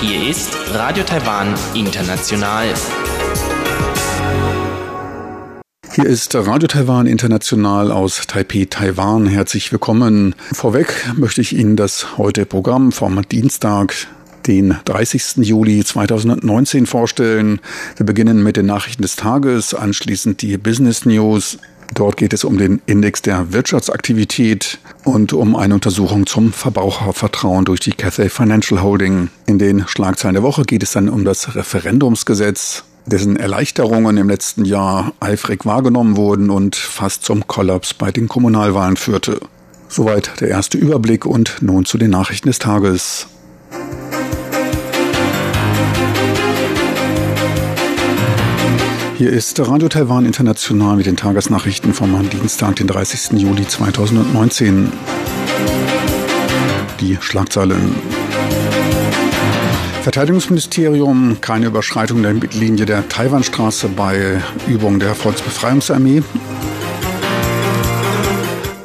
Hier ist Radio Taiwan International. Hier ist Radio Taiwan International aus Taipei, Taiwan. Herzlich willkommen. Vorweg möchte ich Ihnen das heute Programm vom Dienstag, den 30. Juli 2019 vorstellen. Wir beginnen mit den Nachrichten des Tages, anschließend die Business News. Dort geht es um den Index der Wirtschaftsaktivität und um eine Untersuchung zum Verbrauchervertrauen durch die Cathay Financial Holding. In den Schlagzeilen der Woche geht es dann um das Referendumsgesetz, dessen Erleichterungen im letzten Jahr eifrig wahrgenommen wurden und fast zum Kollaps bei den Kommunalwahlen führte. Soweit der erste Überblick und nun zu den Nachrichten des Tages. Hier ist Radio Taiwan International mit den Tagesnachrichten vom Dienstag, den 30. Juli 2019. Die Schlagzeilen. Verteidigungsministerium, keine Überschreitung der Linie der Taiwanstraße bei Übung der Volksbefreiungsarmee.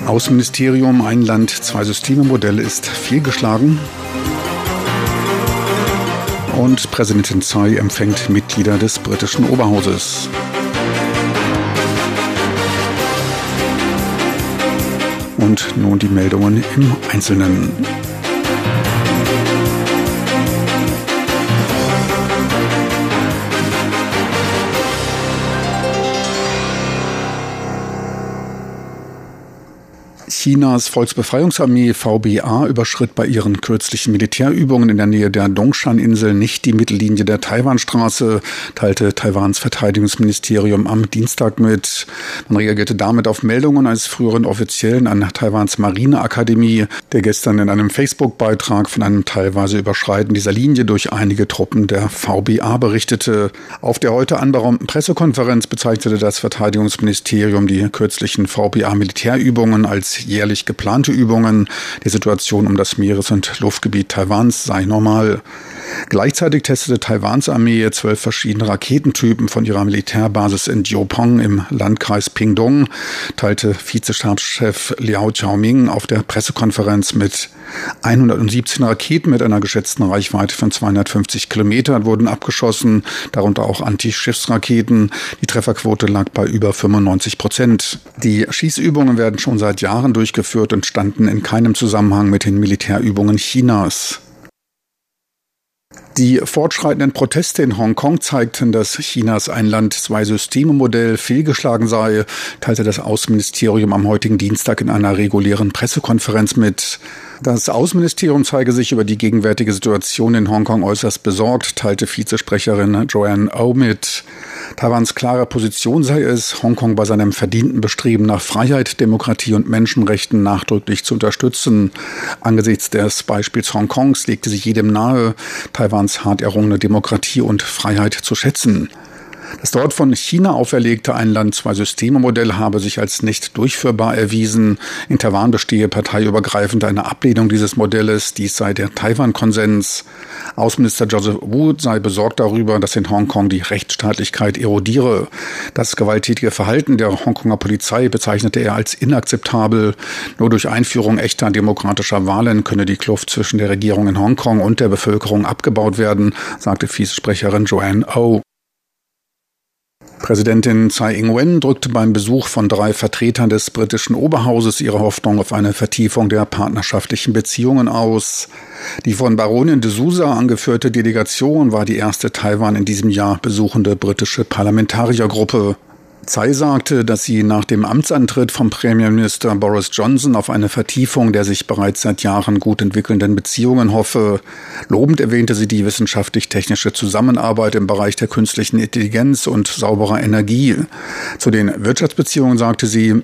Außenministerium, ein Land, zwei Systeme Modell ist fehlgeschlagen und Präsidentin Tsai empfängt Mitglieder des britischen Oberhauses. Und nun die Meldungen im Einzelnen. Chinas Volksbefreiungsarmee VBA überschritt bei ihren kürzlichen Militärübungen in der Nähe der Dongshan-Insel nicht die Mittellinie der Taiwanstraße, teilte Taiwans Verteidigungsministerium am Dienstag mit. Man reagierte damit auf Meldungen eines früheren Offiziellen an Taiwans Marineakademie, der gestern in einem Facebook-Beitrag von einem teilweise Überschreiten dieser Linie durch einige Truppen der VBA berichtete. Auf der heute anberaumten Pressekonferenz bezeichnete das Verteidigungsministerium die kürzlichen VBA-Militärübungen als jährlich geplante Übungen. Die Situation um das Meeres- und Luftgebiet Taiwans sei normal. Gleichzeitig testete Taiwans Armee zwölf verschiedene Raketentypen von ihrer Militärbasis in Jiopong im Landkreis Pingdong, teilte Vizestabschef Liao Xiaoming auf der Pressekonferenz mit. 117 Raketen mit einer geschätzten Reichweite von 250 Kilometern wurden abgeschossen, darunter auch Anti-Schiffsraketen. Die Trefferquote lag bei über 95 Prozent. Die Schießübungen werden schon seit Jahren durchgeführt und standen in keinem Zusammenhang mit den Militärübungen Chinas. Die fortschreitenden Proteste in Hongkong zeigten, dass Chinas Ein-Land-Zwei-Systeme-Modell fehlgeschlagen sei, teilte das Außenministerium am heutigen Dienstag in einer regulären Pressekonferenz mit. Das Außenministerium zeige sich über die gegenwärtige Situation in Hongkong äußerst besorgt, teilte Vizesprecherin Joanne O mit. Taiwans klare Position sei es, Hongkong bei seinem verdienten Bestreben nach Freiheit, Demokratie und Menschenrechten nachdrücklich zu unterstützen. Angesichts des Beispiels Hongkongs legte sie jedem nahe, Taiwans hart errungene Demokratie und Freiheit zu schätzen. Das dort von China auferlegte Ein-Land-Zwei-Systeme-Modell habe sich als nicht durchführbar erwiesen. In Taiwan bestehe parteiübergreifend eine Ablehnung dieses Modells. Dies sei der Taiwan-Konsens. Außenminister Joseph Wu sei besorgt darüber, dass in Hongkong die Rechtsstaatlichkeit erodiere. Das gewalttätige Verhalten der Hongkonger Polizei bezeichnete er als inakzeptabel. Nur durch Einführung echter demokratischer Wahlen könne die Kluft zwischen der Regierung in Hongkong und der Bevölkerung abgebaut werden, sagte Viesesprecherin Joanne O. Präsidentin Tsai Ing-wen drückte beim Besuch von drei Vertretern des britischen Oberhauses ihre Hoffnung auf eine Vertiefung der partnerschaftlichen Beziehungen aus. Die von Baronin de Sousa angeführte Delegation war die erste Taiwan in diesem Jahr besuchende britische Parlamentariergruppe. Tsai sagte, dass sie nach dem Amtsantritt vom Premierminister Boris Johnson auf eine Vertiefung der sich bereits seit Jahren gut entwickelnden Beziehungen hoffe. Lobend erwähnte sie die wissenschaftlich-technische Zusammenarbeit im Bereich der künstlichen Intelligenz und sauberer Energie. Zu den Wirtschaftsbeziehungen sagte sie,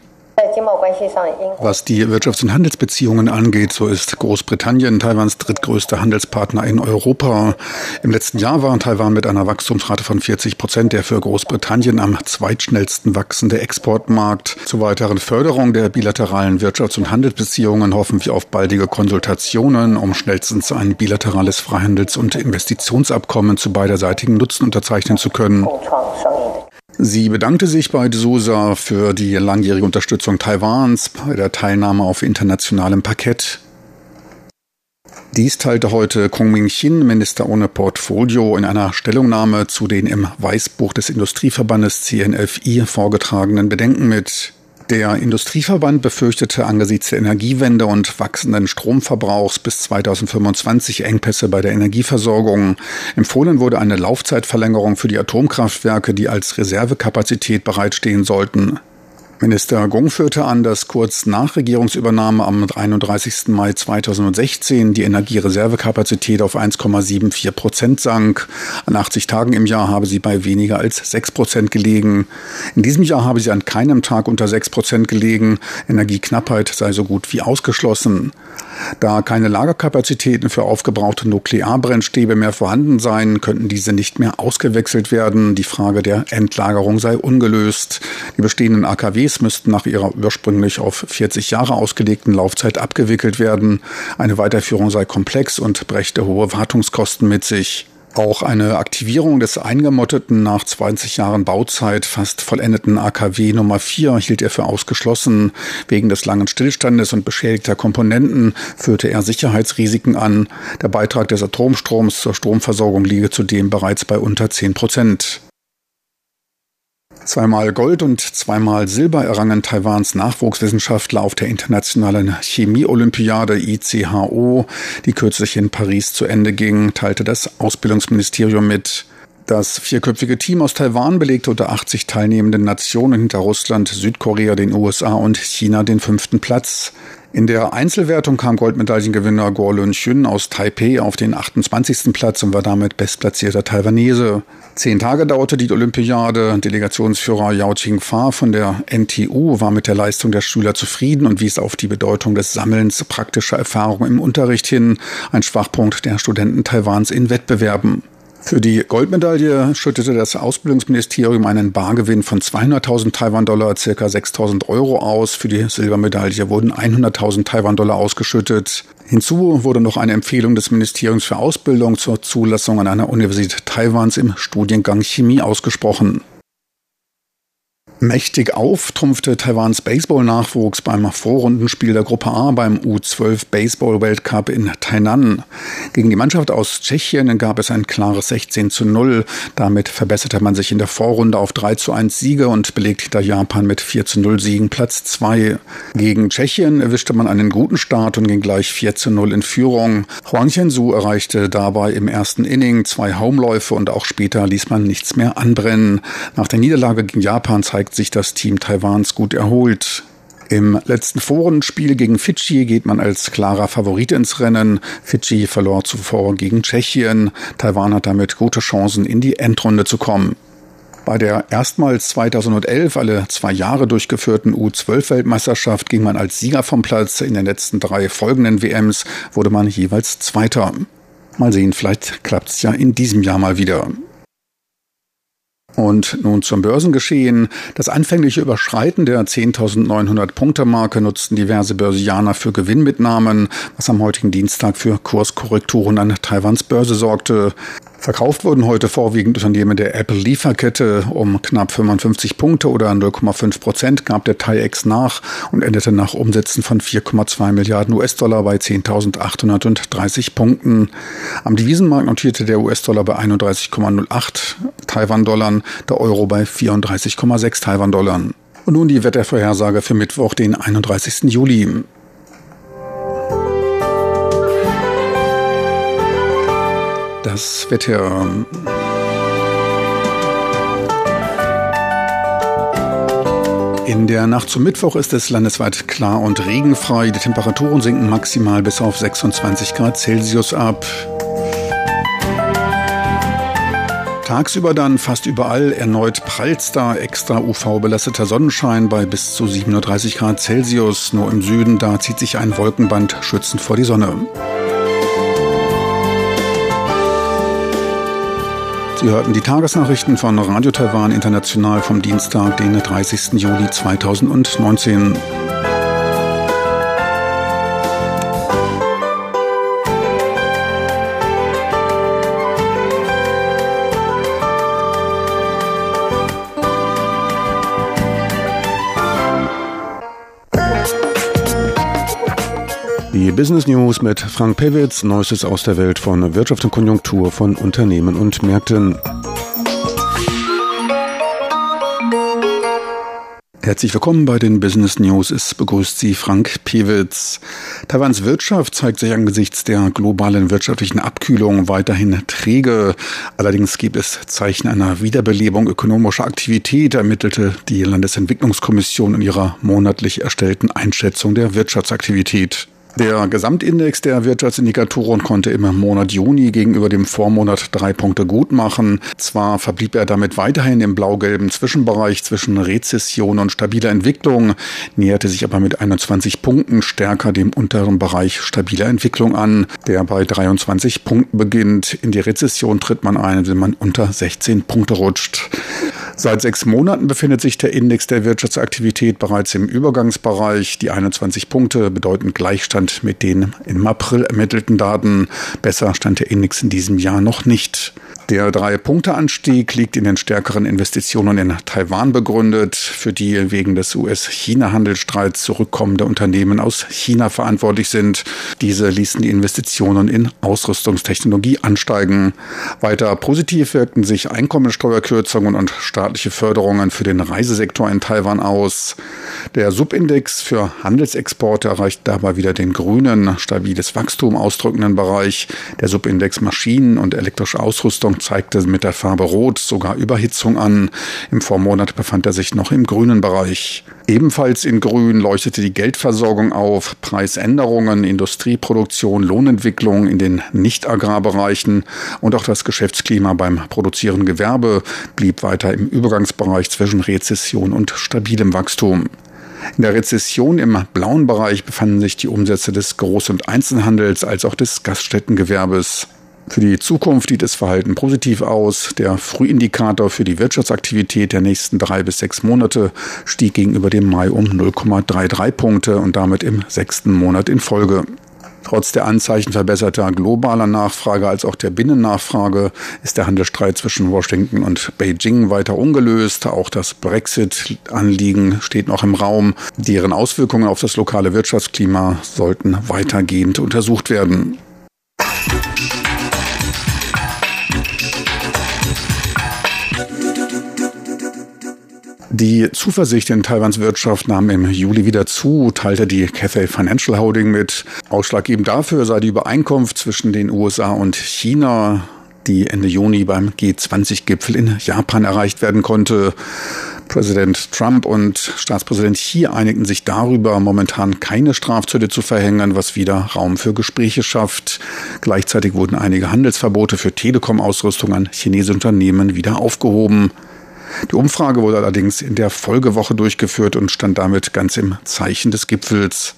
was die Wirtschafts- und Handelsbeziehungen angeht, so ist Großbritannien Taiwans drittgrößter Handelspartner in Europa. Im letzten Jahr war Taiwan mit einer Wachstumsrate von 40 Prozent der für Großbritannien am zweitschnellsten wachsende Exportmarkt. Zur weiteren Förderung der bilateralen Wirtschafts- und Handelsbeziehungen hoffen wir auf baldige Konsultationen, um schnellstens ein bilaterales Freihandels- und Investitionsabkommen zu beiderseitigen Nutzen unterzeichnen zu können. Sie bedankte sich bei D'Souza für die langjährige Unterstützung Taiwans bei der Teilnahme auf internationalem Parkett. Dies teilte heute Kong Ming-Chin, Minister ohne Portfolio, in einer Stellungnahme zu den im Weißbuch des Industrieverbandes CNFI vorgetragenen Bedenken mit. Der Industrieverband befürchtete angesichts der Energiewende und wachsenden Stromverbrauchs bis 2025 Engpässe bei der Energieversorgung. Empfohlen wurde eine Laufzeitverlängerung für die Atomkraftwerke, die als Reservekapazität bereitstehen sollten. Minister Gong führte an, dass kurz nach Regierungsübernahme am 31. Mai 2016 die Energiereservekapazität auf 1,74 Prozent sank. An 80 Tagen im Jahr habe sie bei weniger als 6 Prozent gelegen. In diesem Jahr habe sie an keinem Tag unter 6 Prozent gelegen. Energieknappheit sei so gut wie ausgeschlossen. Da keine Lagerkapazitäten für aufgebrauchte Nuklearbrennstäbe mehr vorhanden seien, könnten diese nicht mehr ausgewechselt werden. Die Frage der Endlagerung sei ungelöst. Die bestehenden AKWs müssten nach ihrer ursprünglich auf 40 Jahre ausgelegten Laufzeit abgewickelt werden. Eine Weiterführung sei komplex und brächte hohe Wartungskosten mit sich. Auch eine Aktivierung des eingemotteten nach 20 Jahren Bauzeit fast vollendeten AKW Nummer 4 hielt er für ausgeschlossen. Wegen des langen Stillstandes und beschädigter Komponenten führte er Sicherheitsrisiken an. Der Beitrag des Atomstroms zur Stromversorgung liege zudem bereits bei unter 10 Prozent. Zweimal Gold und zweimal Silber errangen Taiwans Nachwuchswissenschaftler auf der internationalen Chemie-Olympiade ICHO, die kürzlich in Paris zu Ende ging, teilte das Ausbildungsministerium mit. Das vierköpfige Team aus Taiwan belegte unter 80 teilnehmenden Nationen hinter Russland, Südkorea, den USA und China den fünften Platz. In der Einzelwertung kam Goldmedaillengewinner Guo Lun-Chun aus Taipei auf den 28. Platz und war damit bestplatzierter Taiwanese. Zehn Tage dauerte die Olympiade. Delegationsführer Yao Qingfa von der NTU war mit der Leistung der Schüler zufrieden und wies auf die Bedeutung des Sammelns praktischer Erfahrungen im Unterricht hin, ein Schwachpunkt der Studenten Taiwans in Wettbewerben. Für die Goldmedaille schüttete das Ausbildungsministerium einen Bargewinn von 200.000 Taiwan-Dollar, ca. 6.000 Euro aus. Für die Silbermedaille wurden 100.000 Taiwan-Dollar ausgeschüttet. Hinzu wurde noch eine Empfehlung des Ministeriums für Ausbildung zur Zulassung an einer Universität Taiwans im Studiengang Chemie ausgesprochen. Mächtig auf trumpfte Taiwans Baseball-Nachwuchs beim Vorrundenspiel der Gruppe A beim U12 Baseball-Weltcup in Tainan. Gegen die Mannschaft aus Tschechien gab es ein klares 16 zu 0. Damit verbesserte man sich in der Vorrunde auf 3 zu 1 Siege und belegte hinter Japan mit 4 zu 0 Siegen Platz 2. Gegen Tschechien erwischte man einen guten Start und ging gleich 4 zu 0 in Führung. Huang Qianzu erreichte dabei im ersten Inning zwei Homeläufe und auch später ließ man nichts mehr anbrennen. Nach der Niederlage gegen Japan zeigte zeigt sich das Team Taiwans gut erholt. Im letzten Forenspiel gegen Fidschi geht man als klarer Favorit ins Rennen. Fidschi verlor zuvor gegen Tschechien. Taiwan hat damit gute Chancen, in die Endrunde zu kommen. Bei der erstmals 2011 alle zwei Jahre durchgeführten U12-Weltmeisterschaft ging man als Sieger vom Platz. In den letzten drei folgenden WMs wurde man jeweils Zweiter. Mal sehen, vielleicht klappt es ja in diesem Jahr mal wieder. Und nun zum Börsengeschehen. Das anfängliche Überschreiten der 10.900 Punkte Marke nutzten diverse Börsianer für Gewinnmitnahmen, was am heutigen Dienstag für Kurskorrekturen an Taiwans Börse sorgte. Verkauft wurden heute vorwiegend Unternehmen der Apple-Lieferkette um knapp 55 Punkte oder 0,5 Prozent gab der TAIEX nach und endete nach Umsätzen von 4,2 Milliarden US-Dollar bei 10.830 Punkten. Am Devisenmarkt notierte der US-Dollar bei 31,08 Taiwan-Dollar, der Euro bei 34,6 Taiwan-Dollar. Und nun die Wettervorhersage für Mittwoch, den 31. Juli. Das Wetter. In der Nacht zum Mittwoch ist es landesweit klar und regenfrei. Die Temperaturen sinken maximal bis auf 26 Grad Celsius ab. Tagsüber dann fast überall erneut prallster, extra UV-belasteter Sonnenschein bei bis zu 37 Grad Celsius. Nur im Süden, da zieht sich ein Wolkenband schützend vor die Sonne. Sie hörten die Tagesnachrichten von Radio Taiwan International vom Dienstag, den 30. Juli 2019. Business News mit Frank Pewitz, Neuestes aus der Welt von Wirtschaft und Konjunktur von Unternehmen und Märkten. Herzlich willkommen bei den Business News. Es begrüßt Sie Frank Pewitz. Taiwans Wirtschaft zeigt sich angesichts der globalen wirtschaftlichen Abkühlung weiterhin träge. Allerdings gibt es Zeichen einer Wiederbelebung ökonomischer Aktivität, ermittelte die Landesentwicklungskommission in ihrer monatlich erstellten Einschätzung der Wirtschaftsaktivität. Der Gesamtindex der Wirtschaftsindikatoren konnte im Monat Juni gegenüber dem Vormonat drei Punkte gut machen. Zwar verblieb er damit weiterhin im blau-gelben Zwischenbereich zwischen Rezession und stabiler Entwicklung, näherte sich aber mit 21 Punkten stärker dem unteren Bereich stabiler Entwicklung an, der bei 23 Punkten beginnt. In die Rezession tritt man ein, wenn man unter 16 Punkte rutscht. Seit sechs Monaten befindet sich der Index der Wirtschaftsaktivität bereits im Übergangsbereich. Die 21 Punkte bedeuten Gleichstand mit den im April ermittelten Daten. Besser stand der Index in diesem Jahr noch nicht. Der Drei-Punkte-Anstieg liegt in den stärkeren Investitionen in Taiwan begründet, für die wegen des US-China-Handelsstreits zurückkommende Unternehmen aus China verantwortlich sind. Diese ließen die Investitionen in Ausrüstungstechnologie ansteigen. Weiter positiv wirkten sich Einkommensteuerkürzungen und staatliche Förderungen für den Reisesektor in Taiwan aus. Der Subindex für Handelsexporte erreicht dabei wieder den grünen, stabiles Wachstum ausdrückenden Bereich. Der Subindex Maschinen und elektrische Ausrüstung zeigte mit der Farbe Rot sogar Überhitzung an. Im Vormonat befand er sich noch im grünen Bereich. Ebenfalls in Grün leuchtete die Geldversorgung auf, Preisänderungen, Industrieproduktion, Lohnentwicklung in den Nicht-Agrarbereichen und auch das Geschäftsklima beim produzierenden Gewerbe blieb weiter im Übergangsbereich zwischen Rezession und stabilem Wachstum. In der Rezession im blauen Bereich befanden sich die Umsätze des Groß- und Einzelhandels als auch des Gaststättengewerbes. Für die Zukunft sieht das Verhalten positiv aus. Der Frühindikator für die Wirtschaftsaktivität der nächsten drei bis sechs Monate stieg gegenüber dem Mai um 0,33 Punkte und damit im sechsten Monat in Folge. Trotz der Anzeichen verbesserter globaler Nachfrage als auch der Binnennachfrage ist der Handelsstreit zwischen Washington und Beijing weiter ungelöst. Auch das Brexit-Anliegen steht noch im Raum. Deren Auswirkungen auf das lokale Wirtschaftsklima sollten weitergehend untersucht werden. Die Zuversicht in Taiwans Wirtschaft nahm im Juli wieder zu, teilte die Cathay Financial Holding mit. Ausschlaggebend dafür sei die Übereinkunft zwischen den USA und China, die Ende Juni beim G20-Gipfel in Japan erreicht werden konnte. Präsident Trump und Staatspräsident Xi einigten sich darüber, momentan keine Strafzölle zu verhängen, was wieder Raum für Gespräche schafft. Gleichzeitig wurden einige Handelsverbote für Telekom-Ausrüstung an chinesische Unternehmen wieder aufgehoben. Die Umfrage wurde allerdings in der Folgewoche durchgeführt und stand damit ganz im Zeichen des Gipfels.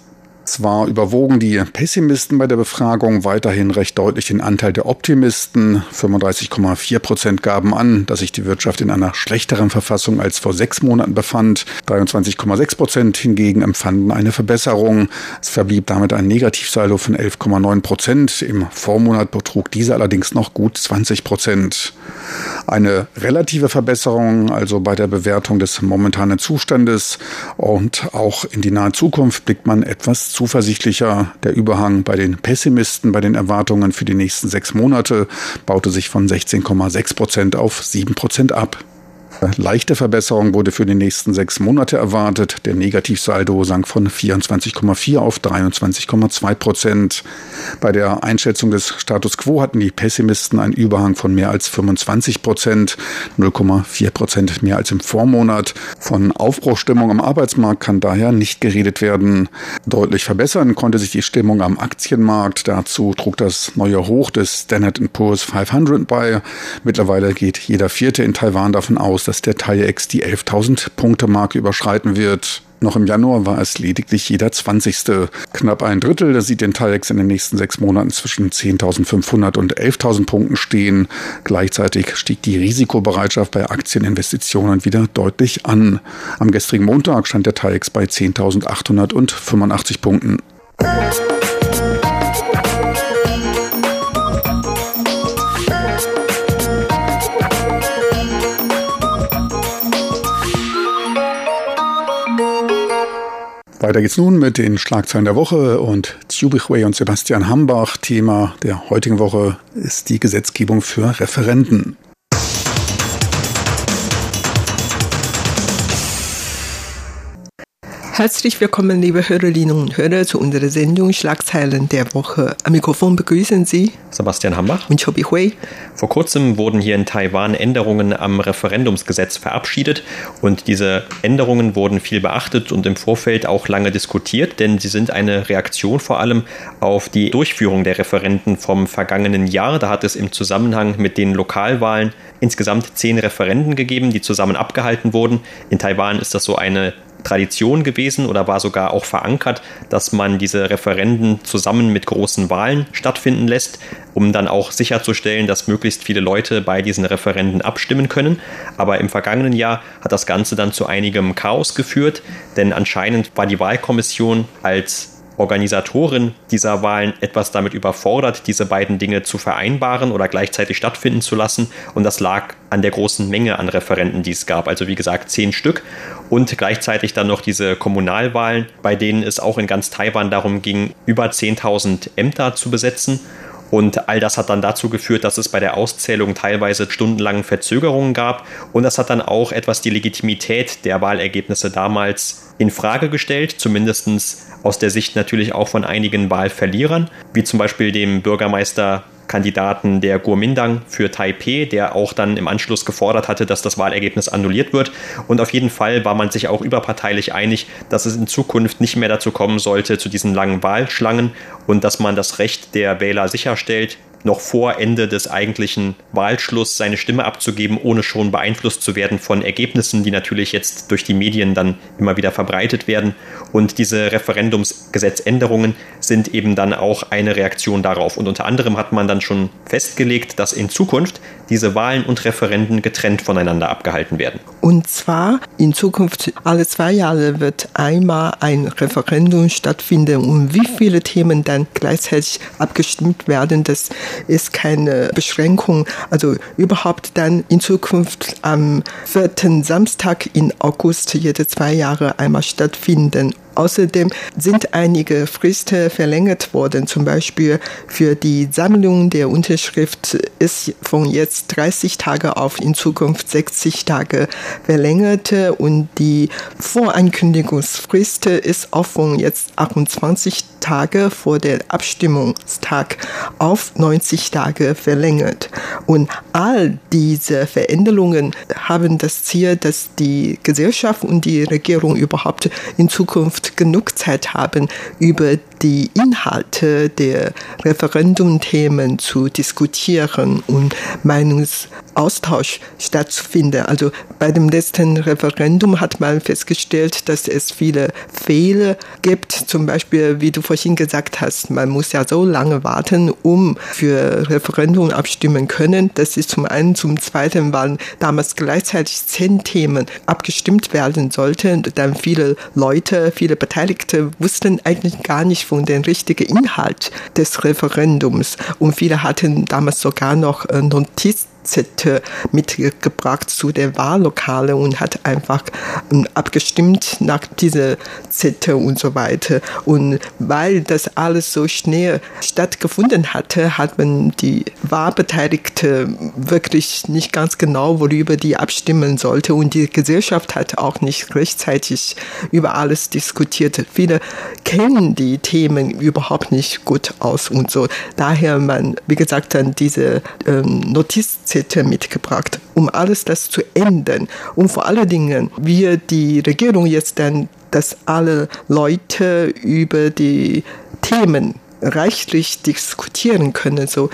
Zwar überwogen die Pessimisten bei der Befragung weiterhin recht deutlich den Anteil der Optimisten. 35,4 Prozent gaben an, dass sich die Wirtschaft in einer schlechteren Verfassung als vor sechs Monaten befand. 23,6 Prozent hingegen empfanden eine Verbesserung. Es verblieb damit ein Negativsaldo von 11,9 Prozent. Im Vormonat betrug dieser allerdings noch gut 20 Prozent. Eine relative Verbesserung also bei der Bewertung des momentanen Zustandes und auch in die nahe Zukunft blickt man etwas zuversichtlicher. Der Überhang bei den Pessimisten, bei den Erwartungen für die nächsten sechs Monate baute sich von 16,6 Prozent auf 7 Prozent ab. Leichte Verbesserung wurde für die nächsten sechs Monate erwartet. Der Negativsaldo sank von 24,4 auf 23,2 Prozent. Bei der Einschätzung des Status quo hatten die Pessimisten einen Überhang von mehr als 25 Prozent, 0,4 Prozent mehr als im Vormonat. Von Aufbruchstimmung am Arbeitsmarkt kann daher nicht geredet werden. Deutlich verbessern konnte sich die Stimmung am Aktienmarkt. Dazu trug das neue Hoch des Standard Poor's 500 bei. Mittlerweile geht jeder Vierte in Taiwan davon aus, dass der TAIEX die 11.000 Punkte Marke überschreiten wird. Noch im Januar war es lediglich jeder 20. Knapp ein Drittel das sieht den TAIEX in den nächsten sechs Monaten zwischen 10.500 und 11.000 Punkten stehen. Gleichzeitig stieg die Risikobereitschaft bei Aktieninvestitionen wieder deutlich an. Am gestrigen Montag stand der TAIEX bei 10.885 Punkten. Weiter geht's nun mit den Schlagzeilen der Woche und Zubich und Sebastian Hambach. Thema der heutigen Woche ist die Gesetzgebung für Referenden. Herzlich willkommen, liebe Hörerinnen und Hörer, zu unserer Sendung Schlagzeilen der Woche. Am Mikrofon begrüßen Sie Sebastian Hambach und Chobi Hui. Vor kurzem wurden hier in Taiwan Änderungen am Referendumsgesetz verabschiedet und diese Änderungen wurden viel beachtet und im Vorfeld auch lange diskutiert, denn sie sind eine Reaktion vor allem auf die Durchführung der Referenden vom vergangenen Jahr. Da hat es im Zusammenhang mit den Lokalwahlen insgesamt zehn Referenden gegeben, die zusammen abgehalten wurden. In Taiwan ist das so eine Tradition gewesen oder war sogar auch verankert, dass man diese Referenden zusammen mit großen Wahlen stattfinden lässt, um dann auch sicherzustellen, dass möglichst viele Leute bei diesen Referenden abstimmen können. Aber im vergangenen Jahr hat das Ganze dann zu einigem Chaos geführt, denn anscheinend war die Wahlkommission als Organisatorin dieser Wahlen etwas damit überfordert, diese beiden Dinge zu vereinbaren oder gleichzeitig stattfinden zu lassen. Und das lag an der großen Menge an Referenten, die es gab. Also wie gesagt, zehn Stück. Und gleichzeitig dann noch diese Kommunalwahlen, bei denen es auch in ganz Taiwan darum ging, über 10.000 Ämter zu besetzen. Und all das hat dann dazu geführt, dass es bei der Auszählung teilweise stundenlangen Verzögerungen gab. Und das hat dann auch etwas die Legitimität der Wahlergebnisse damals in Frage gestellt, zumindest aus der Sicht natürlich auch von einigen Wahlverlierern, wie zum Beispiel dem Bürgermeister Kandidaten der Guomindang für Taipei, der auch dann im Anschluss gefordert hatte, dass das Wahlergebnis annulliert wird. Und auf jeden Fall war man sich auch überparteilich einig, dass es in Zukunft nicht mehr dazu kommen sollte, zu diesen langen Wahlschlangen und dass man das Recht der Wähler sicherstellt, noch vor Ende des eigentlichen Wahlschlusses seine Stimme abzugeben, ohne schon beeinflusst zu werden von Ergebnissen, die natürlich jetzt durch die Medien dann immer wieder verbreitet werden. Und diese Referendumsgesetzänderungen sind eben dann auch eine Reaktion darauf. Und unter anderem hat man dann schon festgelegt, dass in Zukunft diese Wahlen und Referenden getrennt voneinander abgehalten werden. Und zwar in Zukunft alle zwei Jahre wird einmal ein Referendum stattfinden. Und wie viele Themen dann gleichzeitig abgestimmt werden, das ist keine Beschränkung. Also überhaupt dann in Zukunft am vierten Samstag in August jede zwei Jahre einmal stattfinden. Außerdem sind einige Fristen verlängert worden. Zum Beispiel für die Sammlung der Unterschrift ist von jetzt 30 Tage auf in Zukunft 60 Tage verlängert und die Vorankündigungsfrist ist auch von jetzt 28 Tage vor der Abstimmungstag auf 90 Tage verlängert. Und all diese Veränderungen haben das Ziel, dass die Gesellschaft und die Regierung überhaupt in Zukunft genug Zeit haben, über die Inhalte der Referendumthemen zu diskutieren und Meinungsaustausch stattzufinden. Also bei dem letzten Referendum hat man festgestellt, dass es viele Fehler gibt. Zum Beispiel, wie du vorhin gesagt hast, man muss ja so lange warten, um für Referendum abstimmen können. Das ist zum einen. Zum zweiten waren damals gleichzeitig zehn Themen abgestimmt werden sollten. Dann viele Leute, viele Beteiligte wussten eigentlich gar nicht von dem richtigen Inhalt des Referendums. Und viele hatten damals sogar noch äh, Notizen Zettel mitgebracht zu der Wahllokale und hat einfach ähm, abgestimmt nach dieser Zettel und so weiter. Und weil das alles so schnell stattgefunden hatte, hat man die Wahlbeteiligte wirklich nicht ganz genau, worüber die abstimmen sollte. Und die Gesellschaft hat auch nicht rechtzeitig über alles diskutiert. Viele kennen die Themen überhaupt nicht gut aus und so. Daher man, wie gesagt, dann diese ähm, Notizzettel Zettel mitgebracht, um alles das zu ändern. Und vor allen Dingen, wir die Regierung jetzt dann, dass alle Leute über die Themen reichlich diskutieren können, so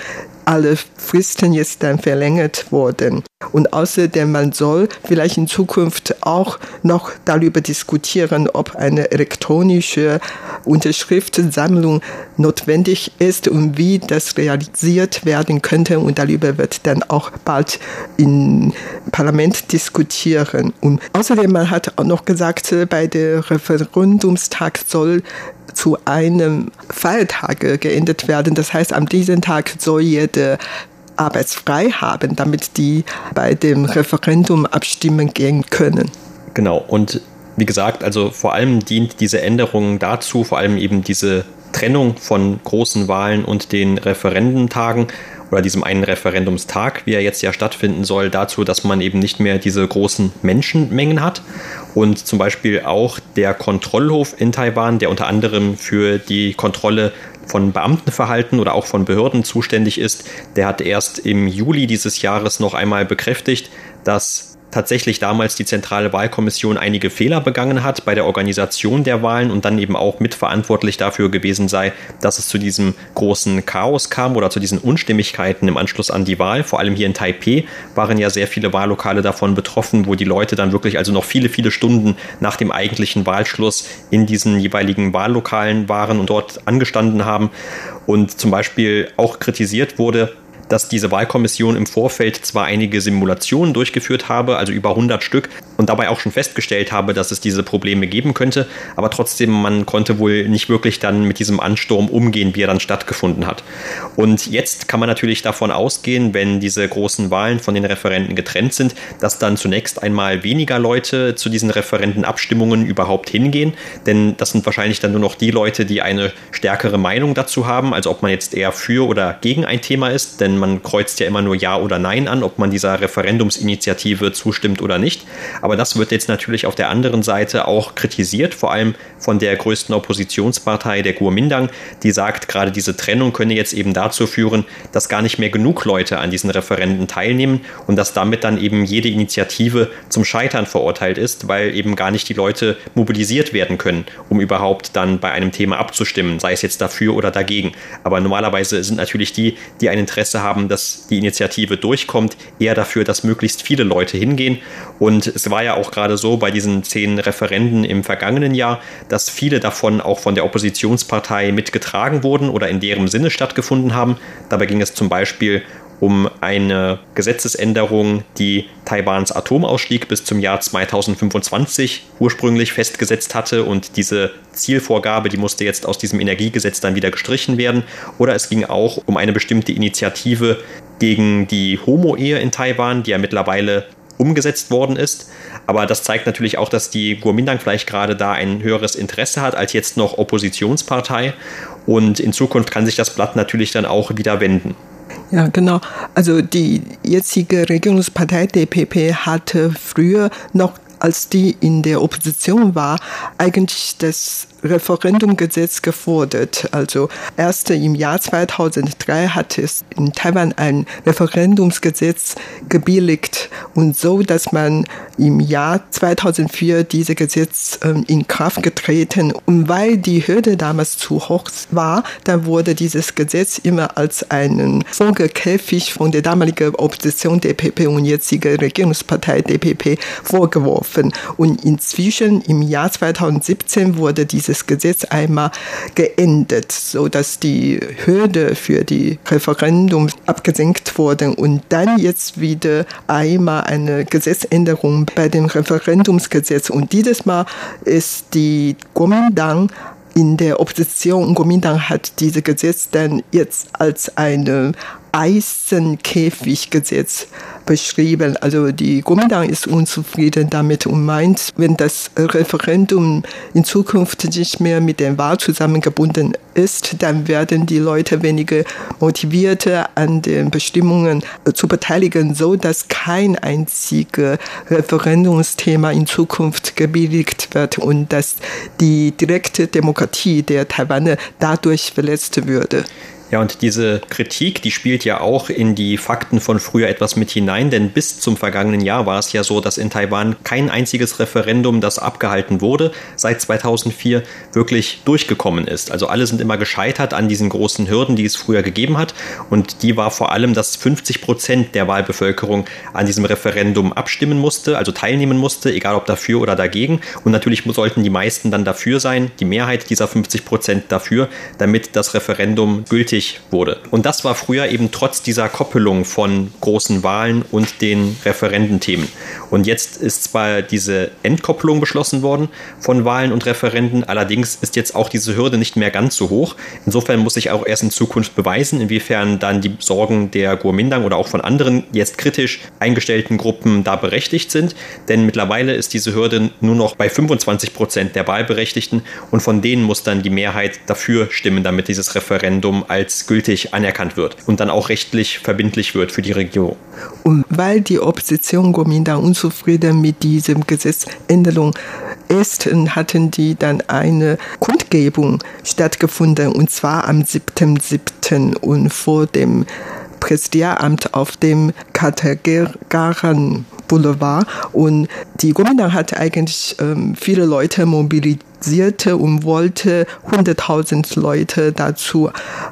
alle Fristen jetzt dann verlängert wurden. Und außerdem, man soll vielleicht in Zukunft auch noch darüber diskutieren, ob eine elektronische Unterschriftensammlung notwendig ist und wie das realisiert werden könnte. Und darüber wird dann auch bald im Parlament diskutieren. Und außerdem, man hat auch noch gesagt, bei der Referendumstag soll zu einem Feiertag geändert werden. Das heißt, an diesem Tag soll jeder arbeitsfrei haben, damit die bei dem Referendum abstimmen gehen können. Genau, und Wie gesagt, also vor allem dient diese Änderung dazu, vor allem eben diese Trennung von großen Wahlen und den Referendentagen oder diesem einen Referendumstag, wie er jetzt ja stattfinden soll, dazu, dass man eben nicht mehr diese großen Menschenmengen hat. Und zum Beispiel auch der Kontrollhof in Taiwan, der unter anderem für die Kontrolle von Beamtenverhalten oder auch von Behörden zuständig ist, der hat erst im Juli dieses Jahres noch einmal bekräftigt, dass tatsächlich damals die Zentrale Wahlkommission einige Fehler begangen hat bei der Organisation der Wahlen und dann eben auch mitverantwortlich dafür gewesen sei, dass es zu diesem großen Chaos kam oder zu diesen Unstimmigkeiten im Anschluss an die Wahl. Vor allem hier in Taipeh waren ja sehr viele Wahllokale davon betroffen, wo die Leute dann wirklich also noch viele, viele Stunden nach dem eigentlichen Wahlschluss in diesen jeweiligen Wahllokalen waren und dort angestanden haben und zum Beispiel auch kritisiert wurde, dass diese Wahlkommission im Vorfeld zwar einige Simulationen durchgeführt habe, also über 100 Stück, und dabei auch schon festgestellt habe, dass es diese Probleme geben könnte, aber trotzdem, man konnte wohl nicht wirklich dann mit diesem Ansturm umgehen, wie er dann stattgefunden hat. Und jetzt kann man natürlich davon ausgehen, wenn diese großen Wahlen von den Referenten getrennt sind, dass dann zunächst einmal weniger Leute zu diesen Referentenabstimmungen überhaupt hingehen, denn das sind wahrscheinlich dann nur noch die Leute, die eine stärkere Meinung dazu haben, also ob man jetzt eher für oder gegen ein Thema ist, denn man kreuzt ja immer nur Ja oder Nein an, ob man dieser Referendumsinitiative zustimmt oder nicht. Aber das wird jetzt natürlich auf der anderen Seite auch kritisiert, vor allem von der größten Oppositionspartei, der Kuomintang, die sagt, gerade diese Trennung könne jetzt eben dazu führen, dass gar nicht mehr genug Leute an diesen Referenden teilnehmen und dass damit dann eben jede Initiative zum Scheitern verurteilt ist, weil eben gar nicht die Leute mobilisiert werden können, um überhaupt dann bei einem Thema abzustimmen, sei es jetzt dafür oder dagegen. Aber normalerweise sind natürlich die, die ein Interesse haben, dass die Initiative durchkommt, eher dafür, dass möglichst viele Leute hingehen. Und es war ja auch gerade so bei diesen zehn Referenden im vergangenen Jahr, dass viele davon auch von der Oppositionspartei mitgetragen wurden oder in deren Sinne stattgefunden haben. Dabei ging es zum Beispiel um eine Gesetzesänderung, die Taiwans Atomausstieg bis zum Jahr 2025 ursprünglich festgesetzt hatte und diese Zielvorgabe, die musste jetzt aus diesem Energiegesetz dann wieder gestrichen werden. Oder es ging auch um eine bestimmte Initiative gegen die Homo-Ehe in Taiwan, die ja mittlerweile umgesetzt worden ist. Aber das zeigt natürlich auch, dass die Kuomintang vielleicht gerade da ein höheres Interesse hat als jetzt noch Oppositionspartei. Und in Zukunft kann sich das Blatt natürlich dann auch wieder wenden. Ja, genau. Also die jetzige Regierungspartei DPP hatte früher noch als die in der Opposition war, eigentlich das Referendumgesetz gefordert. Also erst im Jahr 2003 hat es in Taiwan ein Referendumsgesetz gebilligt und so, dass man im Jahr 2004 dieses Gesetz ähm, in Kraft getreten und weil die Hürde damals zu hoch war, dann wurde dieses Gesetz immer als einen Vogelkäfig von der damaligen Opposition DPP und jetzigen Regierungspartei DPP vorgeworfen und inzwischen im Jahr 2017 wurde dieses dieses Gesetz einmal geändert, so dass die Hürde für die Referendum abgesenkt wurde und dann jetzt wieder einmal eine Gesetzänderung bei dem Referendumsgesetz. Und dieses Mal ist die Kuomintang in der Opposition Kuomintang hat dieses Gesetz dann jetzt als eine Eisenkäfiggesetz beschrieben. Also die Kuomintang ist unzufrieden damit und meint, wenn das Referendum in Zukunft nicht mehr mit der Wahl zusammengebunden ist, dann werden die Leute weniger motivierter an den Bestimmungen zu beteiligen, so dass kein einziges Referendumsthema in Zukunft gebilligt wird und dass die direkte Demokratie der Taiwaner dadurch verletzt würde. Ja, und diese Kritik, die spielt ja auch in die Fakten von früher etwas mit hinein, denn bis zum vergangenen Jahr war es ja so, dass in Taiwan kein einziges Referendum, das abgehalten wurde, seit 2004 wirklich durchgekommen ist. Also alle sind immer gescheitert an diesen großen Hürden, die es früher gegeben hat. Und die war vor allem, dass 50 Prozent der Wahlbevölkerung an diesem Referendum abstimmen musste, also teilnehmen musste, egal ob dafür oder dagegen. Und natürlich sollten die meisten dann dafür sein, die Mehrheit dieser 50 Prozent dafür, damit das Referendum gültig gültig wurde. Und das war früher eben trotz dieser Koppelung von großen Wahlen und den Referendenthemen. Und jetzt ist zwar diese Entkopplung beschlossen worden von Wahlen und Referenden, allerdings ist jetzt auch diese Hürde nicht mehr ganz so hoch. Insofern muss sich auch erst in Zukunft beweisen, inwiefern dann die Sorgen der Kuomintang oder auch von anderen jetzt kritisch eingestellten Gruppen da berechtigt sind. Denn mittlerweile ist diese Hürde nur noch bei 25 Prozent der Wahlberechtigten und von denen muss dann die Mehrheit dafür stimmen, damit dieses Referendum als gültig anerkannt wird und dann auch rechtlich verbindlich wird für die Regierung. Und weil die Opposition Kuomintang unzufrieden mit diesem Gesetzänderung ist, hatten die dann eine Kundgebung stattgefunden und zwar am 7.7. und vor dem Präsidialamt auf dem Katagaran Boulevard und die Kuomintang hat eigentlich ähm, viele Leute mobilisiert und wollte 100.000 Leute dazu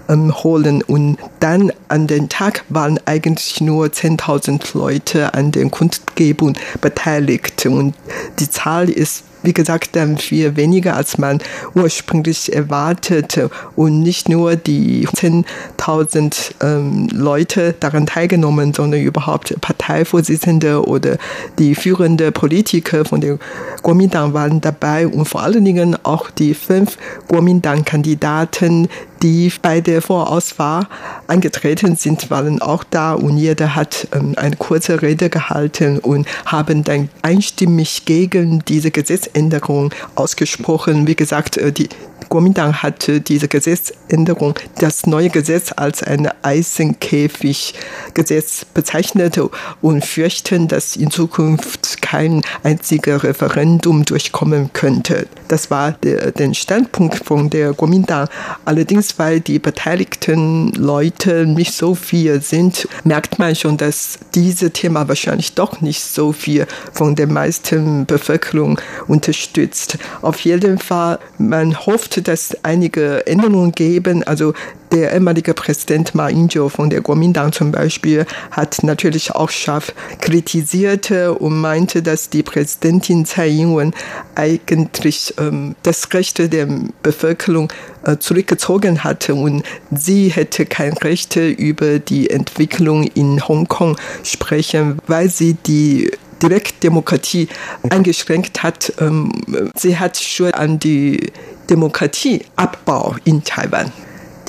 ähm, holen. Und dann an den Tag waren eigentlich nur 10.000 Leute an den Kundgebung beteiligt. Und die Zahl ist wie gesagt, dann viel weniger, als man ursprünglich erwartete. Und nicht nur die 10.000 ähm, Leute daran teilgenommen, sondern überhaupt Parteivorsitzende oder die führende Politiker von der Kuomintang waren dabei und vor allen Dingen auch die fünf Kuomintang-Kandidaten, die bei der Vorauswahl angetreten sind, waren auch da und jeder hat ähm, eine kurze Rede gehalten und haben dann einstimmig gegen diese Gesetzänderung ausgesprochen. Wie gesagt, äh, die Kuomintang hat diese Gesetzänderung, das neue Gesetz als ein Eisenkäfiggesetz bezeichnet und fürchten, dass in Zukunft kein einziger Referendum durchkommen könnte. Das war der, der Standpunkt von der Kuomintang. Allerdings, weil die beteiligten Leute nicht so viel sind, merkt man schon, dass dieses Thema wahrscheinlich doch nicht so viel von der meisten Bevölkerung unterstützt. Auf jeden Fall, man hofft, dass einige Änderungen geben. Also der ehemalige Präsident Ma Ying-jeou von der Kuomintang zum Beispiel hat natürlich auch scharf kritisiert und meinte, dass die Präsidentin Tsai Ing-wen eigentlich ähm, das Recht der Bevölkerung äh, zurückgezogen hatte und sie hätte kein Recht über die Entwicklung in Hongkong sprechen, weil sie die Direktdemokratie eingeschränkt hat. Ähm, sie hat schon an die Demokratieabbau in Taiwan.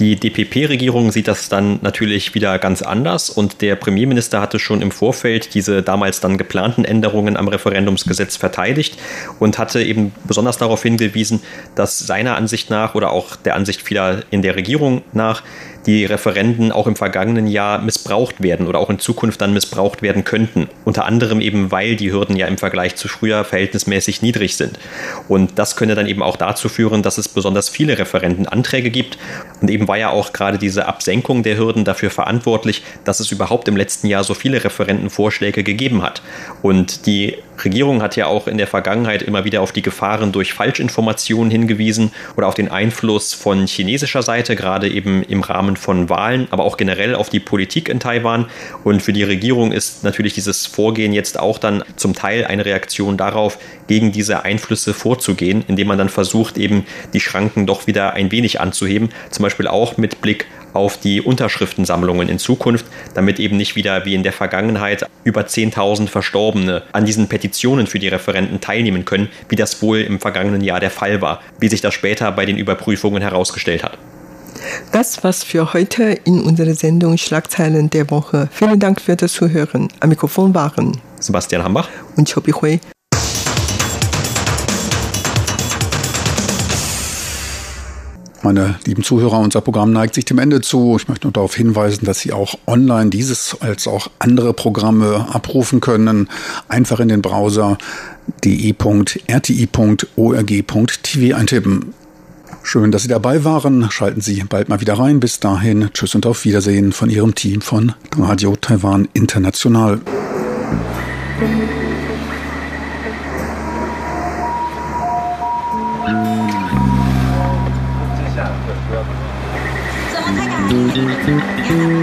Die DPP-Regierung sieht das dann natürlich wieder ganz anders und der Premierminister hatte schon im Vorfeld diese damals dann geplanten Änderungen am Referendumsgesetz verteidigt und hatte eben besonders darauf hingewiesen, dass seiner Ansicht nach oder auch der Ansicht vieler in der Regierung nach die Referenden auch im vergangenen Jahr missbraucht werden oder auch in Zukunft dann missbraucht werden könnten. Unter anderem eben, weil die Hürden ja im Vergleich zu früher verhältnismäßig niedrig sind. Und das könnte dann eben auch dazu führen, dass es besonders viele Referendenanträge gibt. Und eben war ja auch gerade diese Absenkung der Hürden dafür verantwortlich, dass es überhaupt im letzten Jahr so viele Referendenvorschläge gegeben hat. Und die Regierung hat ja auch in der Vergangenheit immer wieder auf die Gefahren durch Falschinformationen hingewiesen oder auf den Einfluss von chinesischer Seite, gerade eben im Rahmen von Wahlen, aber auch generell auf die Politik in Taiwan. Und für die Regierung ist natürlich dieses Vorgehen jetzt auch dann zum Teil eine Reaktion darauf, gegen diese Einflüsse vorzugehen, indem man dann versucht, eben die Schranken doch wieder ein wenig anzuheben, zum Beispiel auch mit Blick auf die Unterschriftensammlungen in Zukunft, damit eben nicht wieder wie in der Vergangenheit über 10.000 Verstorbene an diesen Petitionen für die Referenten teilnehmen können, wie das wohl im vergangenen Jahr der Fall war, wie sich das später bei den Überprüfungen herausgestellt hat. Das war's für heute in unserer Sendung Schlagzeilen der Woche. Vielen Dank für das Zuhören. Am Mikrofon waren Sebastian Hambach und Chobi Hui. Meine lieben Zuhörer, unser Programm neigt sich dem Ende zu. Ich möchte nur darauf hinweisen, dass Sie auch online dieses als auch andere Programme abrufen können. Einfach in den Browser de.rti.org.tv eintippen. Schön, dass Sie dabei waren. Schalten Sie bald mal wieder rein. Bis dahin, tschüss und auf Wiedersehen von Ihrem Team von Radio Taiwan International. Thank.